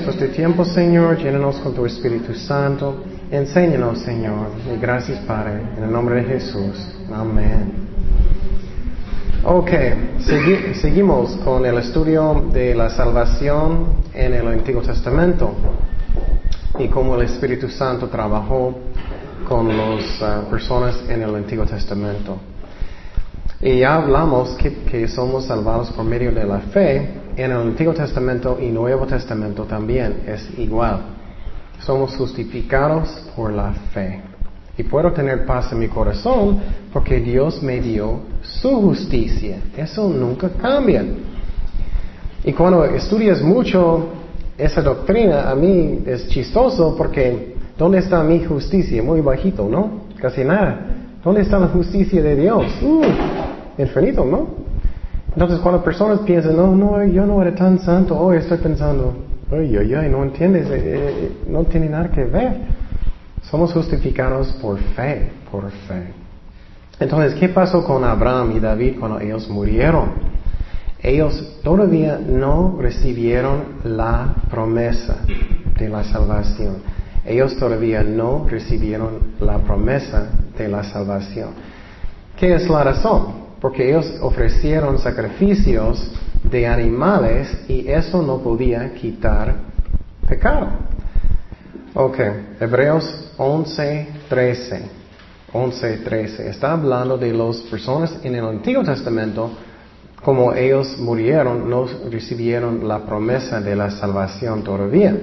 por este tiempo, Señor. Llénanos con tu Espíritu Santo. Enséñanos, Señor. Y gracias, Padre. En el nombre de Jesús. Amén. Ok, seguimos con el estudio de la salvación en el Antiguo Testamento y cómo el Espíritu Santo trabajó con las ah, personas en el Antiguo Testamento. Y ya hablamos que, somos salvados por medio de la fe en el Antiguo Testamento y Nuevo Testamento también es igual. Somos justificados por la fe. Y puedo tener paz en mi corazón porque Dios me dio su justicia. Eso nunca cambia. Y cuando estudias mucho esa doctrina, a mí es chistoso porque ¿dónde está mi justicia? Muy bajito, ¿no? Casi nada. ¿Dónde está la justicia de Dios? Uh, infinito, ¿no? Entonces cuando personas piensan, no, no, yo no era tan santo, hoy estoy pensando, ay, ay, ay, no entiendes, eh, eh, no tiene nada que ver. Somos justificados por fe, por fe. Entonces, ¿qué pasó con Abraham y David cuando ellos murieron? Ellos todavía no recibieron la promesa de la salvación. Ellos todavía no recibieron la promesa de la salvación. ¿Qué es la razón? Porque ellos ofrecieron sacrificios de animales y eso no podía quitar pecado. Ok, Hebreos 11, 13. 11, 13. Está hablando de las personas en el Antiguo Testamento, como ellos murieron, no recibieron la promesa de la salvación todavía.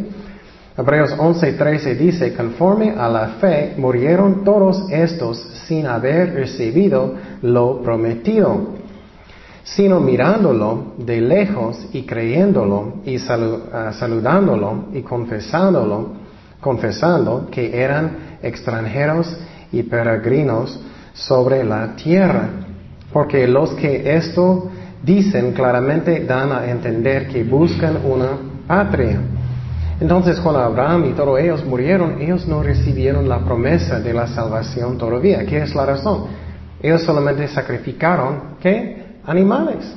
Hebreos 11, 13 dice, conforme a la fe, murieron todos estos sin haber recibido lo prometido, sino mirándolo de lejos y creyéndolo y ah, saludándolo y confesándolo confesando que eran extranjeros y peregrinos sobre la tierra. Porque los que esto dicen claramente dan a entender que buscan una patria. Entonces cuando Abraham y todos ellos murieron, ellos no recibieron la promesa de la salvación todavía. ¿Qué es la razón? Ellos solamente sacrificaron, ¿qué? Animales.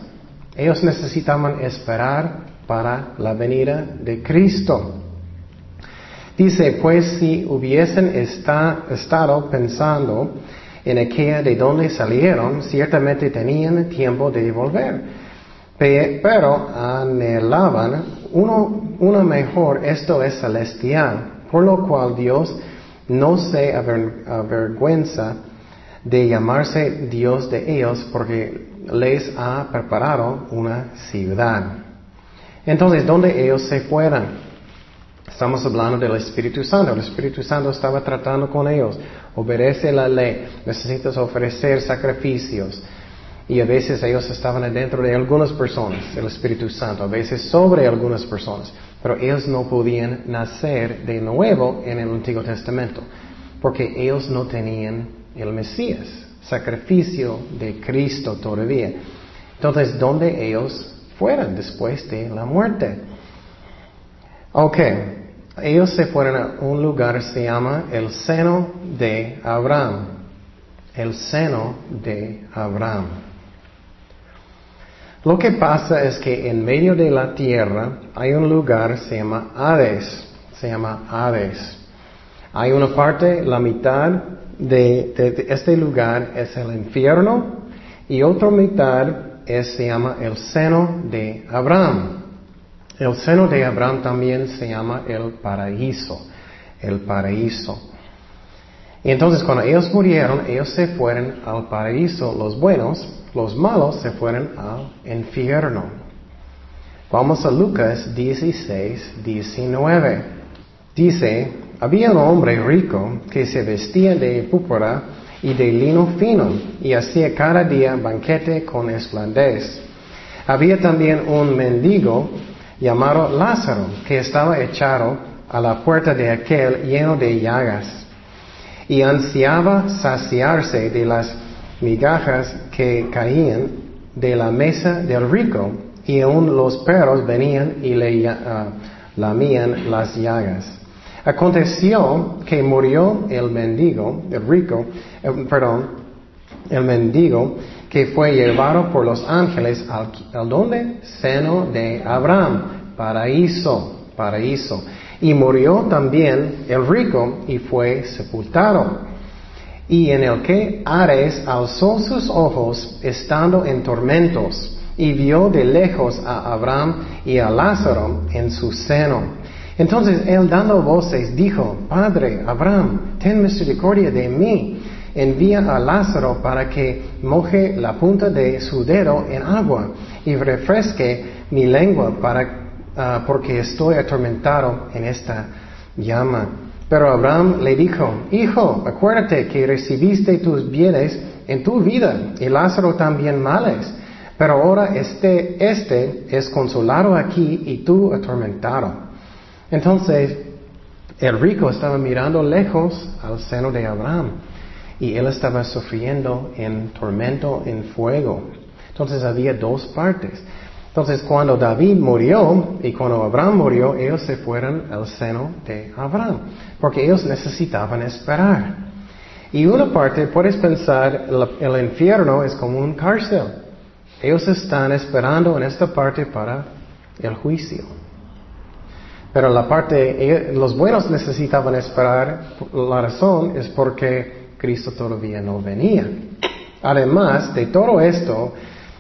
Ellos necesitaban esperar para la venida de Cristo. Dice, pues si hubiesen estado pensando en aquella de donde salieron, ciertamente tenían tiempo de volver. Pero anhelaban uno, uno mejor, esto es celestial, por lo cual Dios no se avergüenza de llamarse Dios de ellos porque les ha preparado una ciudad. Entonces, ¿dónde ellos se fueran? Estamos hablando del Espíritu Santo. El Espíritu Santo estaba tratando con ellos. Obedece la ley. Necesitas ofrecer sacrificios. Y a veces ellos estaban dentro de algunas personas, el Espíritu Santo, a veces sobre algunas personas. Pero ellos no podían nacer de nuevo en el Antiguo Testamento. Porque ellos no tenían el Mesías, sacrificio de Cristo todavía. Entonces, ¿dónde ellos fueron después de la muerte? Ok, ellos se fueron a un lugar se llama el seno de Abraham. El seno de Abraham. Lo que pasa es que en medio de la tierra hay un lugar se llama Hades. Se llama Hades. Hay una parte, la mitad de, este lugar es el infierno y otra mitad se llama el seno de Abraham. El seno de Abraham también se llama el paraíso, el paraíso. Y entonces cuando ellos murieron, ellos se fueron al paraíso, los buenos, los malos se fueron al infierno. Vamos a Lucas 16, 19. Dice, había un hombre rico que se vestía de púrpura y de lino fino y hacía cada día banquete con esplendez. Había también un mendigo llamado Lázaro, que estaba echado a la puerta de aquel lleno de llagas, y ansiaba saciarse de las migajas que caían de la mesa del rico, y aún los perros venían y le ah, lamían las llagas. Aconteció que murió el mendigo, el rico, eh, perdón, el mendigo, que fue llevado por los ángeles al, al donde? Seno de Abraham, paraíso. paraíso. Y murió también el rico y fue sepultado. Y en el que Ares alzó sus ojos estando en tormentos y vio de lejos a Abraham y a Lázaro en su seno. Entonces él dando voces dijo, Padre Abraham, ten misericordia de mí, envía a Lázaro para que moje la punta de su dedo en agua y refresque mi lengua para, ah, porque estoy atormentado en esta llama. Pero Abraham le dijo, Hijo, acuérdate que recibiste tus bienes en tu vida y Lázaro también males. Pero ahora este, este es consolado aquí y tú atormentado. Entonces, el rico estaba mirando lejos al seno de Abraham y él estaba sufriendo en tormento, en fuego. Entonces había dos partes. Entonces cuando David murió y cuando Abraham murió, ellos se fueron al seno de Abraham, porque ellos necesitaban esperar. Y una parte, puedes pensar, el infierno es como un cárcel. Ellos están esperando en esta parte para el juicio. Pero la parte, los buenos necesitaban esperar, la razón es porque Cristo todavía no venía. Además de todo esto,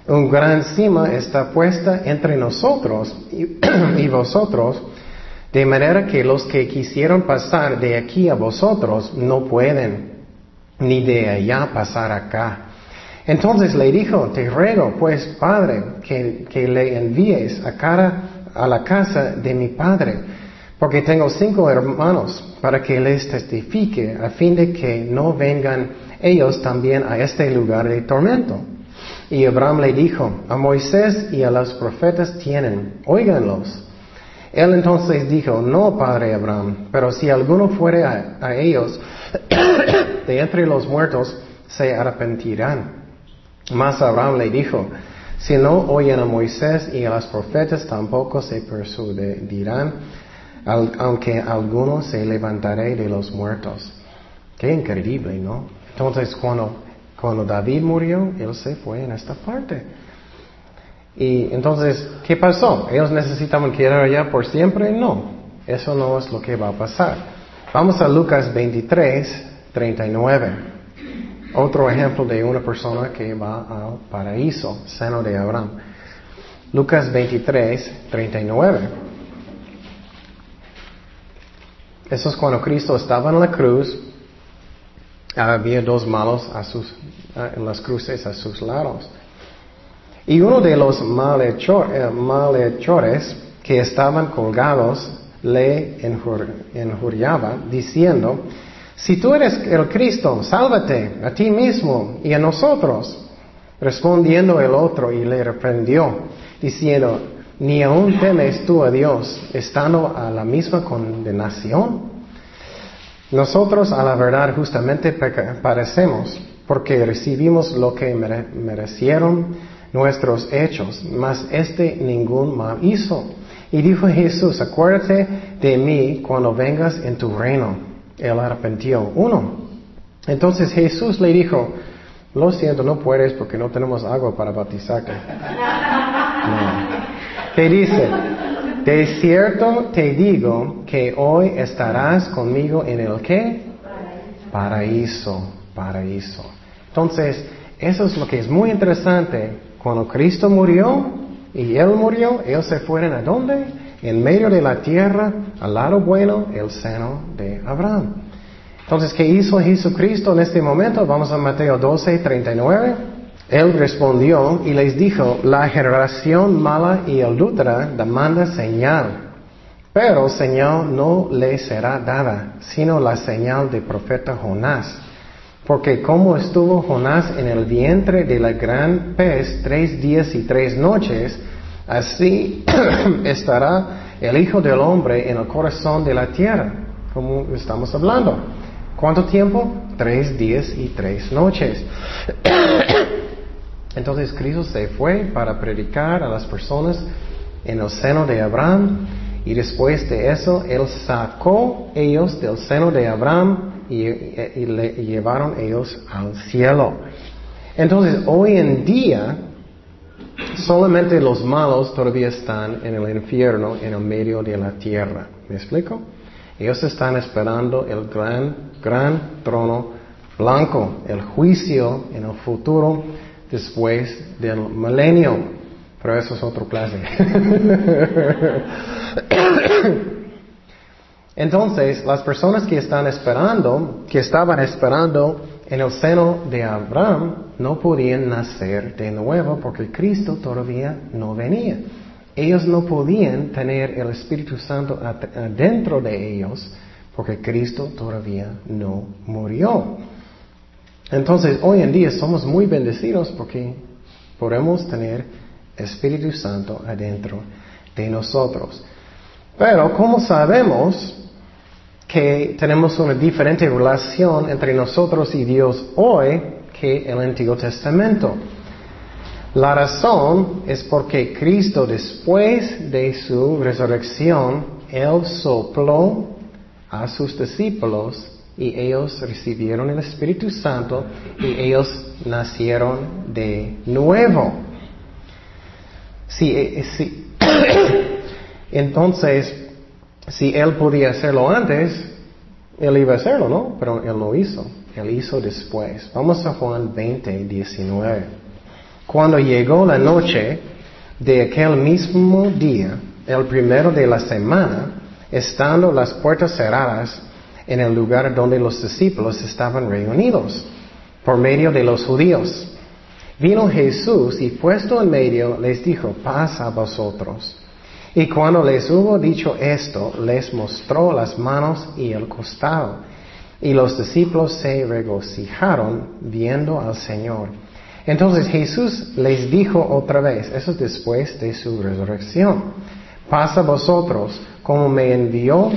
un gran cima está puesta entre nosotros y, vosotros, de manera que los que quisieron pasar de aquí a vosotros no pueden, ni de allá pasar acá. Entonces le dijo, te ruego, pues, Padre, que, que le envíes a cara a la casa de mi padre, porque tengo cinco hermanos para que les testifique a fin de que no vengan ellos también a este lugar de tormento. Y Abraham le dijo, a Moisés y a los profetas tienen, óiganlos. Él entonces dijo, no, padre Abraham, pero si alguno fuere a, ellos de entre los muertos, se arrepentirán. Mas Abraham le dijo, si no oyen a Moisés y a los profetas, tampoco se persuadirán, aunque algunos se levantaré de los muertos. Qué increíble, ¿no? Entonces, cuando, cuando David murió, él se fue en esta parte. Y entonces, ¿qué pasó? ¿Ellos necesitaban quedar allá por siempre? No, eso no es lo que va a pasar. Vamos a Lucas 23, 39. Otro ejemplo de una persona que va al paraíso, seno de Abraham. Lucas 23, 39. Eso es cuando Cristo estaba en la cruz. Había dos malos a sus, en las cruces a sus lados. Y uno de los malhechores, eh, malhechores que estaban colgados le injuriaba diciendo, si tú eres el Cristo, sálvate a ti mismo y a nosotros. Respondiendo el otro y le reprendió, diciendo, ni aún temes tú a Dios, estando a la misma condenación. Nosotros a la verdad justamente parecemos, porque recibimos lo que merecieron nuestros hechos, mas este ningún mal hizo. Y dijo Jesús, acuérdate de mí cuando vengas en tu reino él arrepintió. Uno. Entonces Jesús le dijo, lo siento, no puedes porque no tenemos agua para bautizarte. ¿Qué dice? De cierto te digo que hoy estarás conmigo en el qué? Paraíso, paraíso. Entonces, eso es lo que es muy interesante. Cuando Cristo murió y Él murió, ellos se fueron a dónde? en medio de la tierra, al lado bueno, el seno de Abraham. Entonces, ¿qué hizo Jesucristo en este momento? Vamos a Mateo 12, 39. Él respondió y les dijo, la generación mala y adúltera demanda señal, pero señal no le será dada, sino la señal del profeta Jonás. Porque como estuvo Jonás en el vientre de la gran pez tres días y tres noches, Así estará el Hijo del Hombre en el corazón de la tierra, como estamos hablando. ¿Cuánto tiempo? Tres días y tres noches. Entonces Cristo se fue para predicar a las personas en el seno de Abraham y después de eso Él sacó ellos del seno de Abraham y, y le llevaron ellos al cielo. Entonces hoy en día Solamente los malos todavía están en el infierno, en el medio de la tierra. ¿Me explico? Ellos están esperando el gran, gran trono blanco, el juicio en el futuro después del milenio. Pero eso es otra clase. Entonces, las personas que están esperando, que estaban esperando en el seno de Abraham, no podían nacer de nuevo porque Cristo todavía no venía. Ellos no podían tener el Espíritu Santo dentro de ellos porque Cristo todavía no murió. Entonces, hoy en día somos muy bendecidos porque podemos tener Espíritu Santo adentro de nosotros. Pero, ¿cómo sabemos que tenemos una diferente relación entre nosotros y Dios hoy que el Antiguo Testamento? La razón es porque Cristo después de su resurrección, Él sopló a sus discípulos y ellos recibieron el Espíritu Santo y ellos nacieron de nuevo. Eh, entonces, si Él podía hacerlo antes, Él iba a hacerlo, ¿no? Pero Él no hizo. Él hizo después. Vamos a Juan 20, 19. Cuando llegó la noche de aquel mismo día, el primero de la semana, estando las puertas cerradas en el lugar donde los discípulos estaban reunidos, por medio de los judíos, vino Jesús y puesto en medio les dijo, paz a vosotros. Y cuando les hubo dicho esto, les mostró las manos y el costado. Y los discípulos se regocijaron viendo al Señor. Entonces Jesús les dijo otra vez, eso es después de su resurrección, pasa a vosotros, como me envió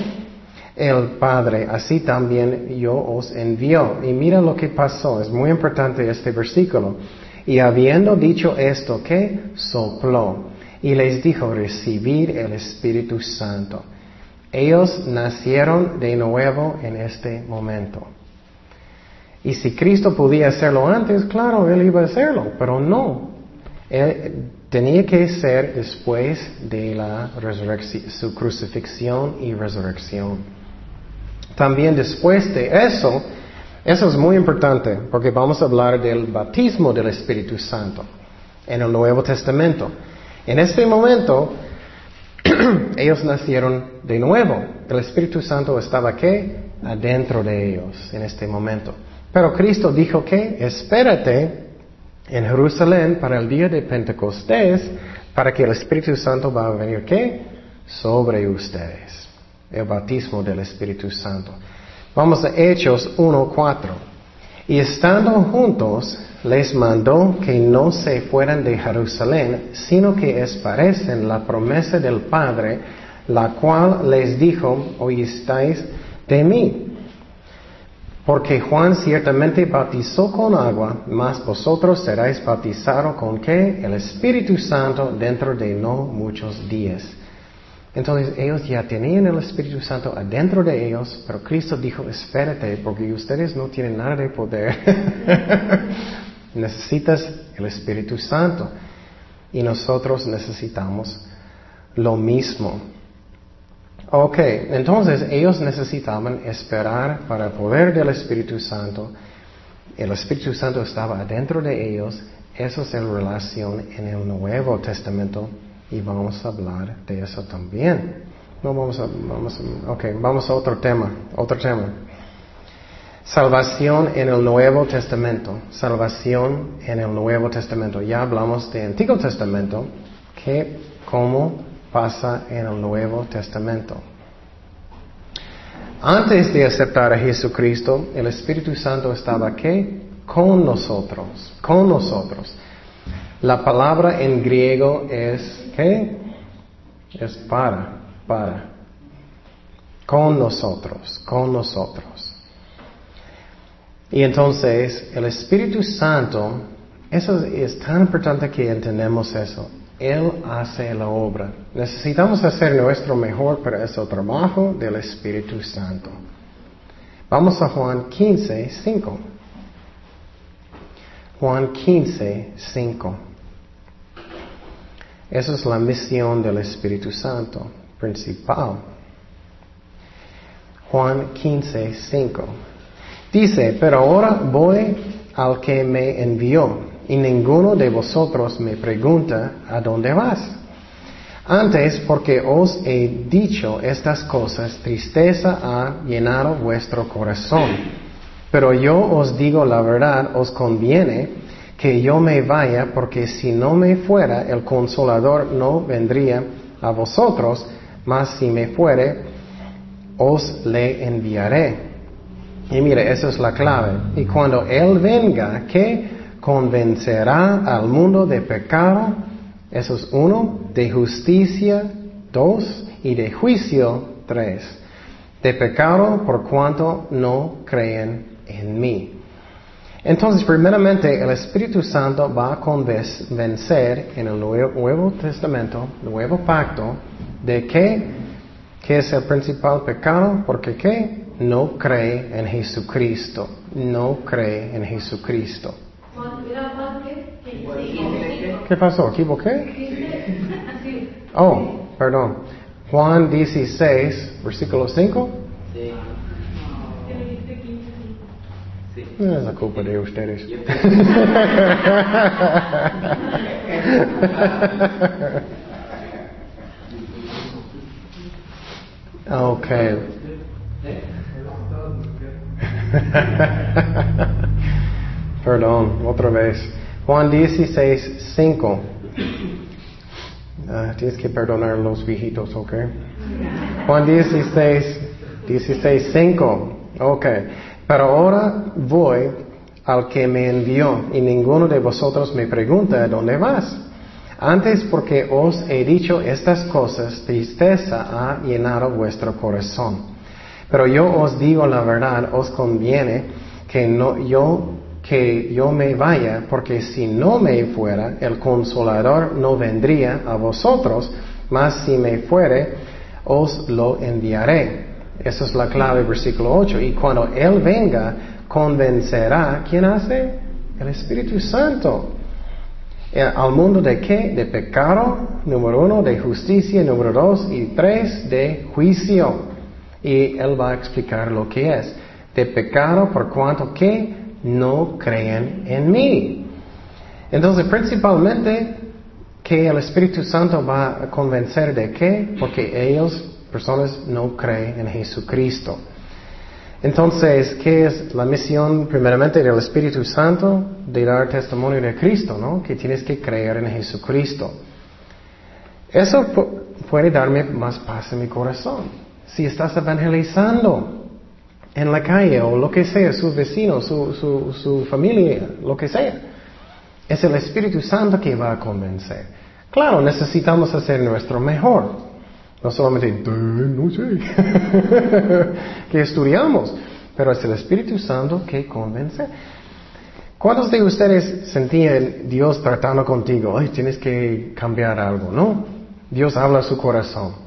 el Padre, así también yo os envío. Y mira lo que pasó, es muy importante este versículo. Y habiendo dicho esto, ¿qué? Sopló y les dijo, recibir el Espíritu Santo. Ellos nacieron de nuevo en este momento. Y si Cristo podía hacerlo antes, claro, Él iba a hacerlo, pero no. Tenía que ser después de la su crucifixión y resurrección. También después de eso, eso es muy importante, porque vamos a hablar del bautismo del Espíritu Santo en el Nuevo Testamento. En este momento, ellos nacieron de nuevo. El Espíritu Santo estaba ¿qué? Adentro de ellos en este momento. Pero Cristo dijo que espérate en Jerusalén para el día de Pentecostés para que el Espíritu Santo va a venir ¿qué? Sobre ustedes. El bautismo del Espíritu Santo. Vamos a Hechos 1.4. Y estando juntos, les mandó que no se fueran de Jerusalén, sino que esperasen la promesa del Padre, la cual les dijo, oístáis de mí. Porque Juan ciertamente bautizó con agua, mas vosotros seréis bautizados con qué? El Espíritu Santo dentro de no muchos días. Entonces ellos ya tenían el Espíritu Santo adentro de ellos, pero Cristo dijo, espérate, porque ustedes no tienen nada de poder. Necesitas el Espíritu Santo. Y nosotros necesitamos lo mismo. Ok, entonces ellos necesitaban esperar para el poder del Espíritu Santo. El Espíritu Santo estaba adentro de ellos. Eso es la relación en el Nuevo Testamento y vamos a hablar de eso también. No vamos a, vamos a, okay, vamos a otro tema, otro tema. Salvación en el Nuevo Testamento. Salvación en el Nuevo Testamento. Ya hablamos de Antiguo Testamento, que cómo pasa en el Nuevo Testamento. Antes de aceptar a Jesucristo, el Espíritu Santo estaba ¿qué? Con nosotros, con nosotros. La palabra en griego es ¿qué? Es para, para. Con nosotros, con nosotros. Y entonces el Espíritu Santo, eso es tan importante que entendemos eso. Él hace la obra. Necesitamos hacer nuestro mejor, pero es el trabajo del Espíritu Santo. Vamos a Juan 15, 5. Juan 15, 5. Esa es la misión del Espíritu Santo principal. Juan 15, 5. Dice, pero ahora voy al que me envió, y ninguno de vosotros me pregunta, ¿a dónde vas? Antes, porque os he dicho estas cosas, tristeza ha llenado vuestro corazón. Pero yo os digo la verdad, os conviene que yo me vaya, porque si no me fuera, el consolador no vendría a vosotros, mas si me fuere, os le enviaré. Y mire, esa es la clave. Y cuando Él venga, ¿qué? Convencerá al mundo de pecado, eso es uno, de justicia, dos, y de juicio, tres. De pecado por cuanto no creen en mí. Entonces, primeramente, el Espíritu Santo va a convencer en el Nuevo Testamento, Nuevo Pacto, de que, que es el principal pecado, porque qué? No cree en Jesucristo, no cree en Jesucristo. ¿Qué pasó? ¿Equivoqué? Oh, perdón. Juan 16, versículo 5. No es la culpa de ustedes. ok. Perdón, otra vez. Juan 16, 5. Ah, tienes que perdonar a los viejitos, ¿ok? Juan 16, 16, 5. Ok. Pero ahora voy al que me envió y ninguno de vosotros me pregunta dónde vas. Antes porque os he dicho estas cosas, tristeza ha llenado vuestro corazón. Pero yo os digo la verdad, os conviene que yo, que yo me vaya, porque si no me fuera, el consolador no vendría a vosotros, mas si me fuere, os lo enviaré. Esa es la clave, versículo 8. Y cuando Él venga, convencerá, ¿quién hace? El Espíritu Santo. Eh, ¿Al mundo de qué? De pecado, número uno, de justicia, número dos, y tres, de juicio. Y Él va a explicar lo que es. De pecado por cuanto que no creen en mí. Entonces, principalmente, que el Espíritu Santo va a convencer de qué? Porque ellos personas no creen en Jesucristo. Entonces, ¿qué es la misión primeramente del Espíritu Santo? De dar testimonio de Cristo, ¿no? Que tienes que creer en Jesucristo. Eso puede darme más paz en mi corazón. Si estás evangelizando en la calle o lo que sea, sus vecinos, su, su, su familia, lo que sea, es el Espíritu Santo que va a convencer. Claro, necesitamos hacer nuestro mejor. No solamente, no sé, que estudiamos, pero es el Espíritu Santo que convence. ¿Cuántos de ustedes sentían Dios tratando contigo? Ay, tienes que cambiar algo, ¿no? Dios habla a su corazón.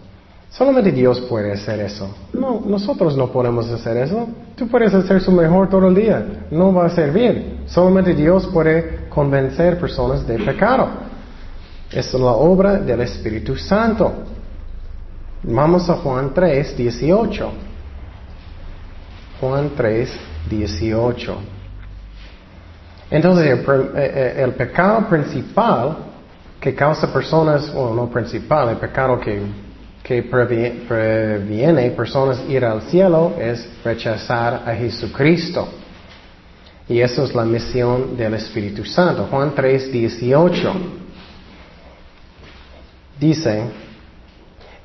Solamente Dios puede hacer eso. No, nosotros no podemos hacer eso. Tú puedes hacer su mejor todo el día. No va a servir. Solamente Dios puede convencer personas de pecado. Es la obra del Espíritu Santo. Vamos a Juan 3, 18. Juan 3, 18. Entonces, el, eh, eh, el, pecado principal que causa personas, o no principal, el pecado que, que previene personas ir al cielo es rechazar a Jesucristo. Y eso es la misión del Espíritu Santo. Juan 3, 18. Dice,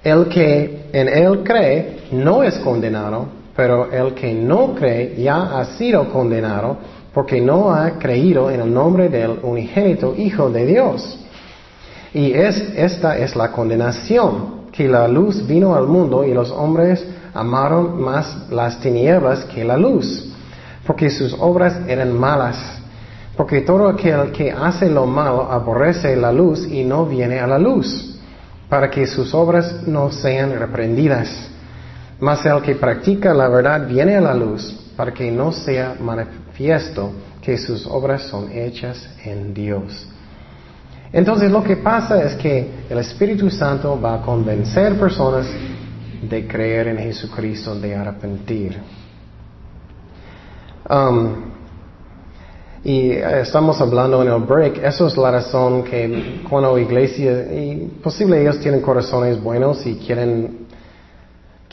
el que en él cree no es condenado, pero el que no cree ya ha sido condenado porque no ha creído en el nombre del unigénito Hijo de Dios. Y es, esta es la condenación, que la luz vino al mundo y los hombres amaron más las tinieblas que la luz, porque sus obras eran malas. Porque todo aquel que hace lo malo aborrece la luz y no viene a la luz para que sus obras no sean reprendidas. Mas el que practica la verdad viene a la luz para que no sea manifiesto que sus obras son hechas en Dios. Entonces lo que pasa es que el Espíritu Santo va a convencer personas de creer en Jesucristo, de arrepentir. Um, y estamos hablando en el break, eso es la razón que cuando iglesia, y posible ellos tienen corazones buenos y quieren,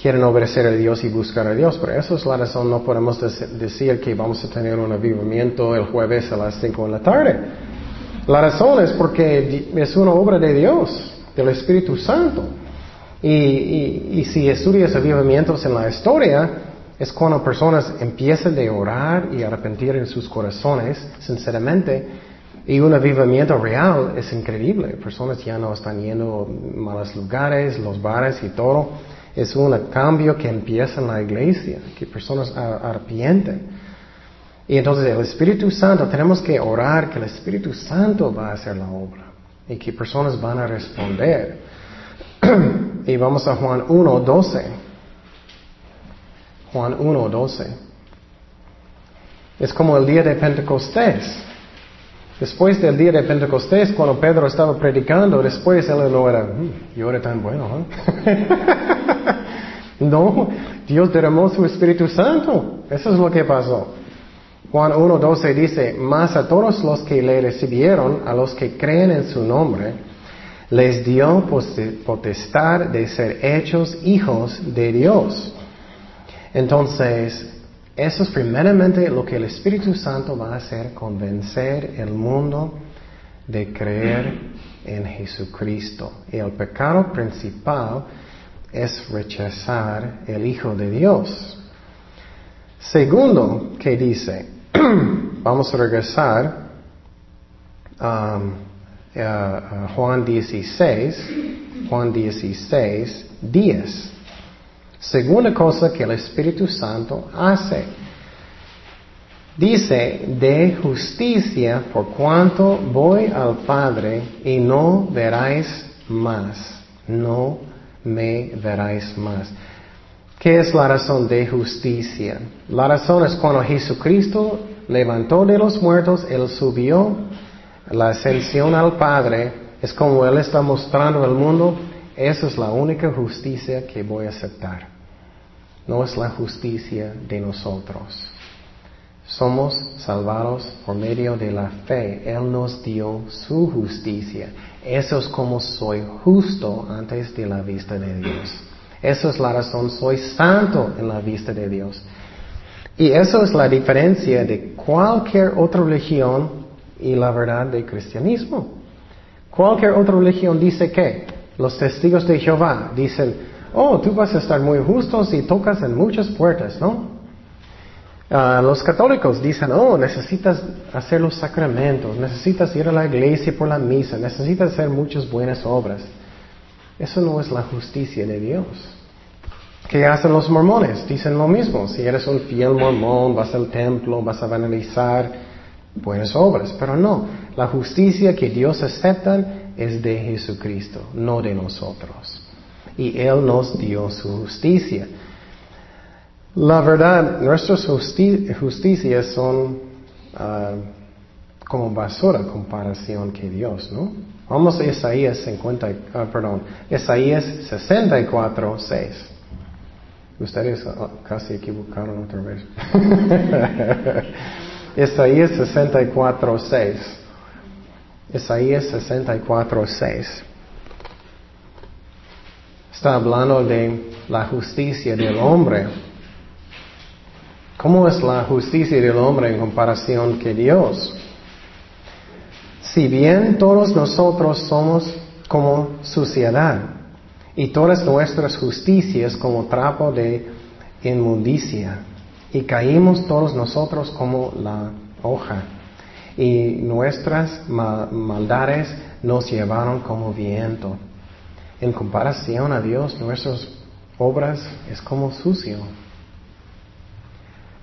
quieren obedecer a Dios y buscar a Dios, pero eso es la razón, no podemos decir que vamos a tener un avivamiento el jueves a las 5 de la tarde. La razón es porque es una obra de Dios, del Espíritu Santo. Y, y, si estudias avivamientos en la historia, es cuando personas empiezan a orar y arrepentir en sus corazones, sinceramente, y un avivamiento real es increíble. Personas ya no están yendo a malos lugares, los bares y todo. Es un cambio que empieza en la iglesia, que personas arrepienten. Y entonces el Espíritu Santo, tenemos que orar que el Espíritu Santo va a hacer la obra y que personas van a responder. y vamos a Juan 1, 12. Juan 1, 12. Es como el día de Pentecostés. Después del día de Pentecostés, cuando Pedro estaba predicando, después él no era, mm, yo era tan bueno, ¿eh? no, Dios derramó su Espíritu Santo. Eso es lo que pasó. Juan 1, 12 dice, más a todos los que le recibieron, a los que creen en su nombre, les dio potestad de ser hechos hijos de Dios entonces, eso es primeramente lo que el Espíritu Santo va a hacer, convencer el mundo de creer en Jesucristo. Y el pecado principal es rechazar el Hijo de Dios. Segundo, ¿qué dice? Vamos a regresar um, a Juan 16, Juan 16, 10. Segunda cosa que el Espíritu Santo hace. Dice, de justicia por cuanto voy al Padre y no veráis más. No me veráis más. ¿Qué es la razón de justicia? La razón es cuando Jesucristo levantó de los muertos, Él subió la ascensión al Padre, es como Él está mostrando al mundo, esa es la única justicia que voy a aceptar. No es la justicia de nosotros. Somos salvados por medio de la fe. Él nos dio su justicia. Eso es como soy justo antes de la vista de Dios. Esa es la razón, soy santo en la vista de Dios. Y eso es la diferencia de cualquier otra religión y la verdad del cristianismo. Cualquier otra religión dice que los testigos de Jehová dicen, oh, tú vas a estar muy justo si tocas en muchas puertas, ¿no? Ah, los católicos dicen, oh, necesitas hacer los sacramentos, necesitas ir a la iglesia por la misa, necesitas hacer muchas buenas obras. Eso no es la justicia de Dios. ¿Qué hacen los mormones? Dicen lo mismo. Si eres un fiel mormón, vas al templo, vas a banalizar buenas obras. Pero no, la justicia que Dios acepta es de Jesucristo, no de nosotros. Y Él nos dio su justicia. La verdad, nuestras justicias son ah, como basura comparación que Dios, ¿no? Vamos a Isaías 50, ah, perdón, Isaías 64, 6. Ustedes ah, casi equivocaron otra vez. Isaías 64, 6. Isaías 64, 6. Está hablando de la justicia del hombre. ¿Cómo es la justicia del hombre en comparación que Dios? Si bien todos nosotros somos como suciedad y todas nuestras justicias como trapo de inmundicia y caímos todos nosotros como la hoja y nuestras maldades nos llevaron como viento. En comparación a Dios, nuestras obras es como sucio.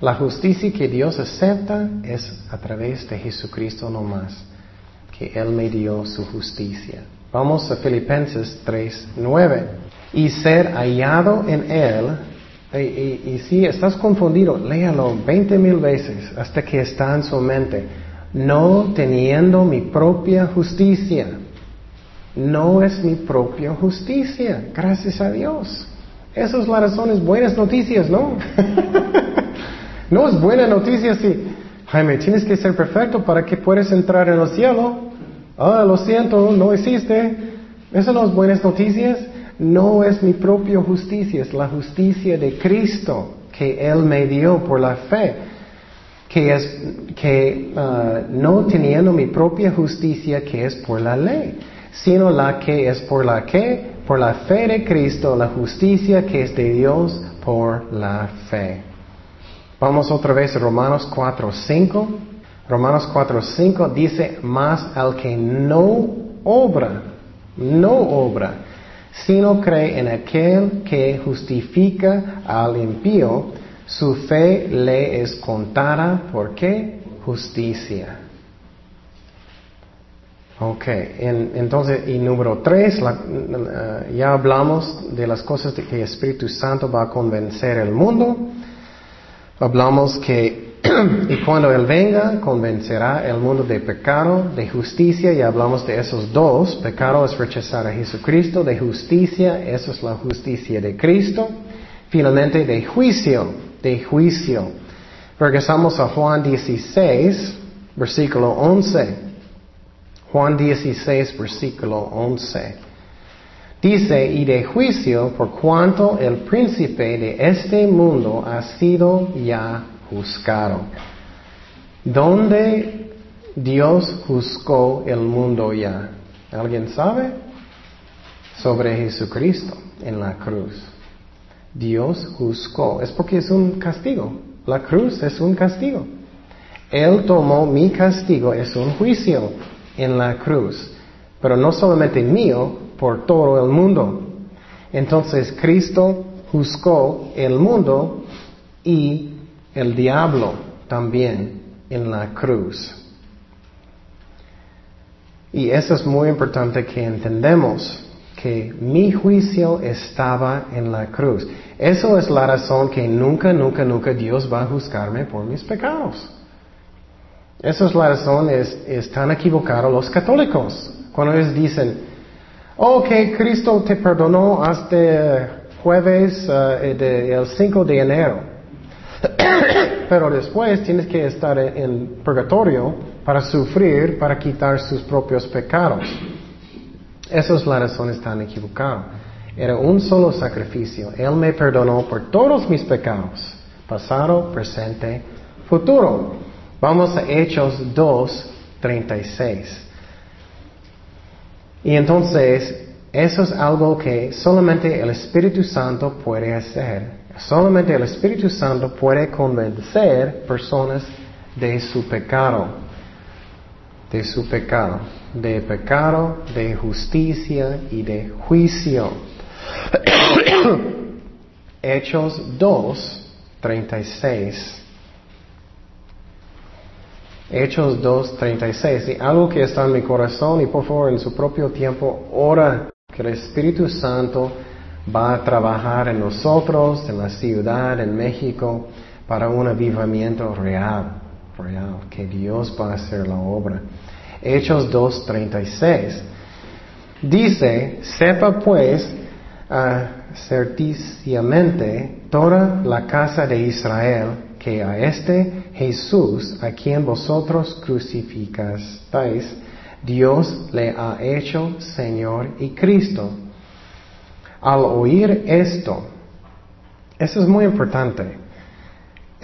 La justicia que Dios acepta es a través de Jesucristo nomás, que Él me dio su justicia. Vamos a Filipenses 3, 9. Y ser hallado en Él, y, y si estás confundido, léalo 20 mil veces hasta que está en su mente no teniendo mi propia justicia, no es mi propia justicia, gracias a Dios. Esas son las razones, buenas noticias, ¿no? no es buena noticia si, Jaime, tienes que ser perfecto para que puedas entrar en el cielo. Ah, lo siento, no existe. Esas no es buenas noticias. No es mi propia justicia, es la justicia de Cristo que Él me dio por la fe. Que es que ah, no teniendo mi propia justicia que es por la ley, sino la que es por la que, por la fe de Cristo, la justicia que es de Dios por la fe. Vamos otra vez a Romanos 4, 5. Romanos 4, 5 dice, más al que no obra, no obra, sino cree en aquel que justifica al impío, su fe le es contada, ¿por qué? Justicia. Ok, entonces, y número tres, ya hablamos de las cosas de que el Espíritu Santo va a convencer el mundo. Hablamos que, y cuando Él venga, convencerá el mundo de pecado, de justicia, y hablamos de esos dos. Pecado es rechazar a Jesucristo, de justicia, eso es la justicia de Cristo. Finalmente, de juicio, de juicio. Regresamos a Juan 16, versículo 11. Juan 16, versículo 11. Dice, y de juicio por cuanto el príncipe de este mundo ha sido ya juzgado. ¿Dónde Dios juzgó el mundo ya? ¿Alguien sabe? Sobre Jesucristo en la cruz. Dios juzgó. Es porque es un castigo. La cruz es un castigo. Él tomó mi castigo, es un juicio en la cruz, pero no solamente mío, por todo el mundo. Entonces Cristo juzgó el mundo y el diablo también en la cruz. Y eso es muy importante que entendemos, que mi juicio estaba en la cruz. Eso es la razón que nunca, nunca, nunca Dios va a juzgarme por mis pecados. Esa es la razón, es, están equivocados los católicos. Cuando ellos dicen, ok, Cristo te perdonó hasta jueves eh, el 5 de enero. Pero después tienes que estar en purgatorio para sufrir, para quitar sus propios pecados. Esa es la razón, están equivocados. Era un solo sacrificio. Él me perdonó por todos mis pecados, pasado, presente, futuro. Vamos a Hechos 2, 36. Y entonces, eso es algo que solamente el Espíritu Santo puede hacer. Solamente el Espíritu Santo puede convencer personas de su pecado. De su pecado. De pecado, de justicia y de juicio. Hechos 2, 36. Hechos 2.36. Y algo que está en mi corazón y por favor en su propio tiempo ora que el Espíritu Santo va a trabajar en nosotros, en la ciudad, en México, para un avivamiento real, real, que Dios va a hacer la obra. Hechos 2.36. Dice, sepa pues uh, toda la casa de Israel que a este Jesús, a quien vosotros crucificasteis, Dios le ha hecho Señor y Cristo. Al oír esto, eso es muy importante.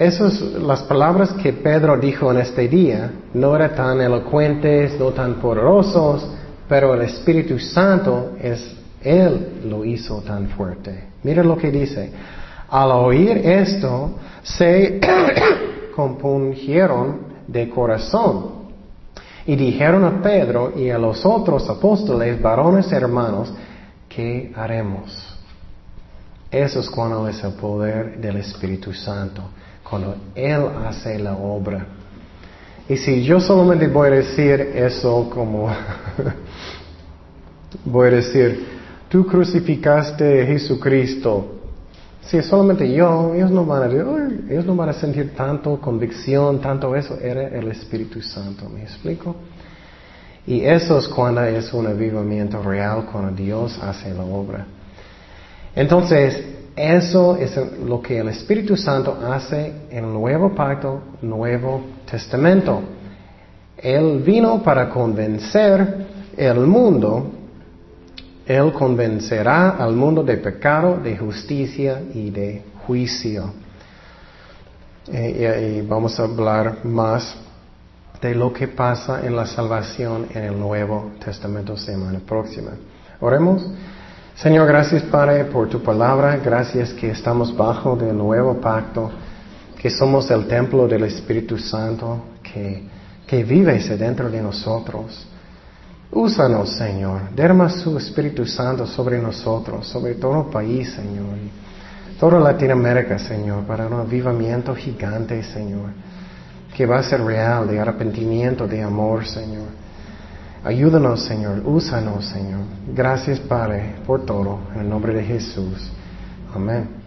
Esas, las palabras que Pedro dijo en este día no eran tan elocuentes, no tan poderosos, pero el Espíritu Santo es, Él lo hizo tan fuerte. Mira lo que dice. Al oír esto, se compungieron de corazón y dijeron a Pedro y a los otros apóstoles, varones hermanos, ¿qué haremos? Eso es cuando es el poder del Espíritu Santo, cuando Él hace la obra. Y si yo solamente voy a decir eso como, voy a decir, tú crucificaste a Jesucristo, si solamente yo, ellos no van a, ellos no van a sentir tanto convicción, tanto eso, era el Espíritu Santo, ¿me explico? Y eso es cuando es un avivamiento real, cuando Dios hace la obra. Entonces, eso es lo que el Espíritu Santo hace en el nuevo pacto, nuevo testamento. Él vino para convencer el mundo, Él convencerá al mundo de pecado, de justicia y de juicio. Eh, y vamos a hablar más de lo que pasa en la salvación en el Nuevo Testamento semana próxima. Oremos. Señor, gracias Padre por tu palabra, gracias que estamos bajo del nuevo pacto, que somos el templo del Espíritu Santo, que, que vives dentro de nosotros. Úsanos, Señor, derma su Espíritu Santo sobre nosotros, sobre todo el país, Señor, toda Latinoamérica, Señor, para un avivamiento gigante, Señor, que va a ser real, de arrepentimiento, de amor, Señor. Ayúdanos, Señor. Úsanos, Señor. Gracias, Padre, por todo. En el nombre de Jesús. Amén.